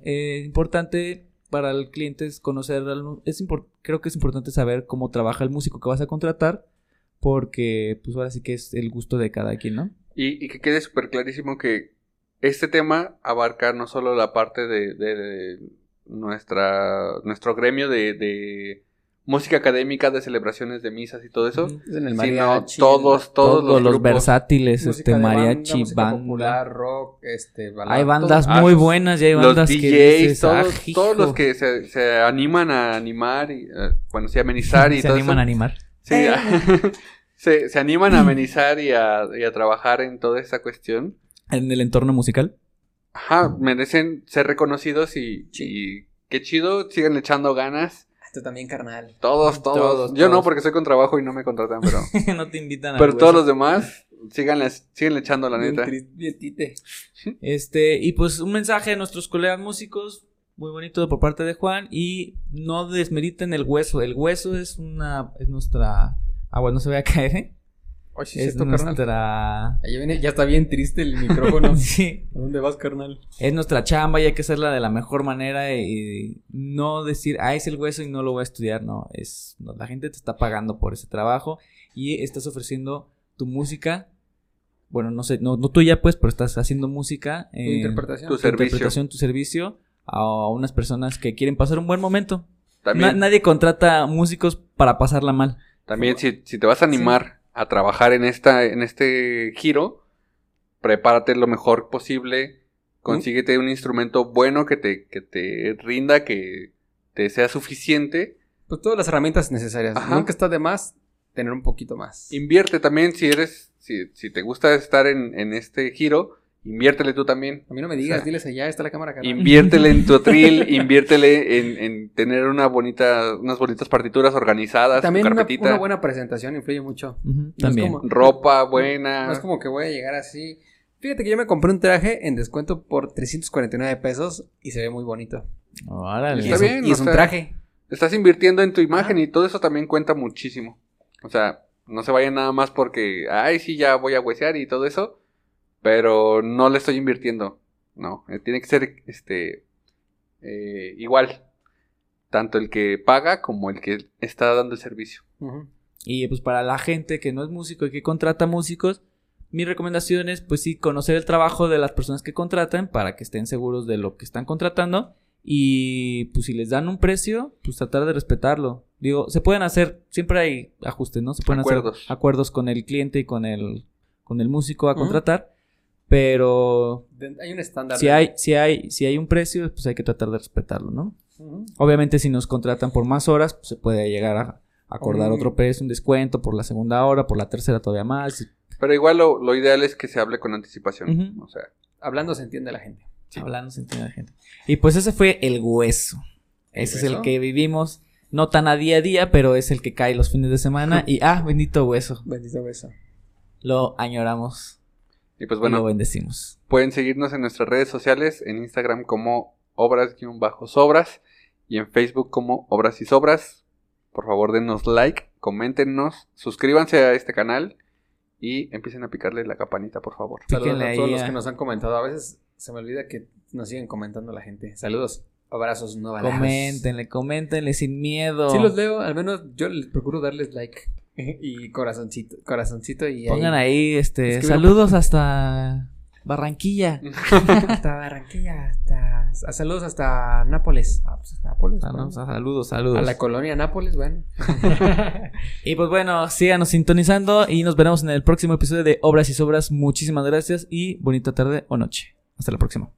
A: es eh, importante para el cliente es conocer, es creo que es importante saber cómo trabaja el músico que vas a contratar porque pues ahora sí que es el gusto de cada quien, ¿no?
B: Y, que quede súper clarísimo que este tema abarca no solo la parte de, nuestra, nuestro gremio de, música académica, de celebraciones de misas y todo eso, sino todos, todos,
A: los, versátiles, este mariachi, banda,
C: rock, este,
A: Hay bandas muy buenas y hay bandas que
B: todos, ah, todos los que se, animan a animar y, eh, bueno, sí, amenizar y
A: se animan a animar.
B: Sí, eh. se, se, animan a amenizar y a, y a trabajar en toda esta cuestión.
A: En el entorno musical.
B: Ajá, merecen ser reconocidos y, y qué chido, sigan echando ganas.
C: Tú también, carnal.
B: Todos, todos. Yo no, porque estoy con trabajo y no me contratan, pero.
A: no te invitan
B: a. Pero todos los demás, síganle, siguen echando la neta.
A: Este, y pues un mensaje a nuestros colegas músicos muy bonito por parte de Juan y no desmeriten el hueso. El hueso es una es nuestra ah bueno, no se vaya a caer. ¿eh?
C: Es nuestra ya, viene, ya está bien triste el micrófono. sí. ¿A dónde vas, carnal?
A: Es nuestra chamba y hay que hacerla de la mejor manera y, no decir, ah, es el hueso y no lo voy a estudiar, no, es la gente te está pagando por ese trabajo y estás ofreciendo tu música bueno, no sé, no, no tuya pues, pero estás haciendo música.
C: Tu interpretación.
B: Tu, servicio.
A: interpretación, tu servicio a unas personas que quieren pasar un buen momento. nadie contrata músicos para pasarla mal.
B: También si, te vas a animar a trabajar en esta en este giro, prepárate lo mejor posible, consíguete un instrumento bueno que te que te rinda, que te sea suficiente.
C: Pues todas las herramientas necesarias. Nunca está de más tener un poquito más.
B: Invierte también si eres si, si te gusta estar en, en este giro, Inviértele tú también.
C: A mí no me digas, diles allá, está la cámara.
B: Inviértele en tu atril, inviértele en, tener una bonita, unas bonitas partituras organizadas.
C: También una, buena presentación influye mucho.
A: también.
B: Ropa buena.
C: No es como que voy a llegar así. Fíjate que yo me compré un traje en descuento por 349 pesos y se ve muy bonito.
A: Órale.
C: Está bien, y es un traje.
B: Estás invirtiendo en tu imagen y todo eso también cuenta muchísimo. O sea, no se vayan nada más porque, ay, sí, ya voy a huesear y todo eso pero no le estoy invirtiendo. No, eh, tiene que ser este eh, igual. Tanto el que paga como el que está dando el servicio.
A: Y pues para la gente que no es músico y que contrata músicos, mi recomendación es pues sí conocer el trabajo de las personas que contratan para que estén seguros de lo que están contratando y pues si les dan un precio, pues tratar de respetarlo. Digo, se pueden hacer, siempre hay ajustes, ¿no? Se pueden
B: acuerdos.
A: hacer acuerdos con el cliente y con el con el músico a contratar. Pero
C: hay un estándar.
A: Si hay, si hay, si hay un precio, pues hay que tratar de respetarlo, ¿no? Obviamente, si nos contratan por más horas, pues se puede llegar a acordar otro precio, un descuento por la segunda hora, por la tercera todavía más.
B: Pero igual lo, ideal es que se hable con anticipación. O sea,
C: hablando se entiende la gente.
A: Hablando se entiende la gente. Y pues ese fue el hueso. ese es el que vivimos No tan a día a día, pero es el que cae los fines de semana. Y ah, bendito hueso.
C: Bendito beso.
A: Lo añoramos
B: Y pues
A: y lo
B: bueno,
A: bendecimos.
B: pueden seguirnos en nuestras redes sociales, en Instagram como obras-sobras y en Facebook como obras y sobras. Por favor, denos like, coméntenos, suscríbanse a este canal y empiecen a picarle la campanita, por favor.
C: Saludos
A: Píquenle
C: a todos los que nos han comentado. A veces se me olvida que nos siguen comentando la gente. Saludos. Abrazos, no balazos.
A: Coméntenle, coméntenle sin miedo.
C: Sí los leo, al menos yo les procuro darles like. Y corazoncito, corazoncito y.
A: Pongan ahí, este, saludos hasta Barranquilla.
C: hasta Barranquilla, hasta... a- Saludos hasta Nápoles. Ah, pues, Nápoles.
A: Ah,
C: bueno.
A: sea, saludos, saludos.
C: A la colonia Nápoles, bueno.
A: Y pues bueno, síganos sintonizando y nos veremos en el próximo episodio de Obras y Sobras. Muchísimas gracias y bonita tarde o noche. Hasta la próxima.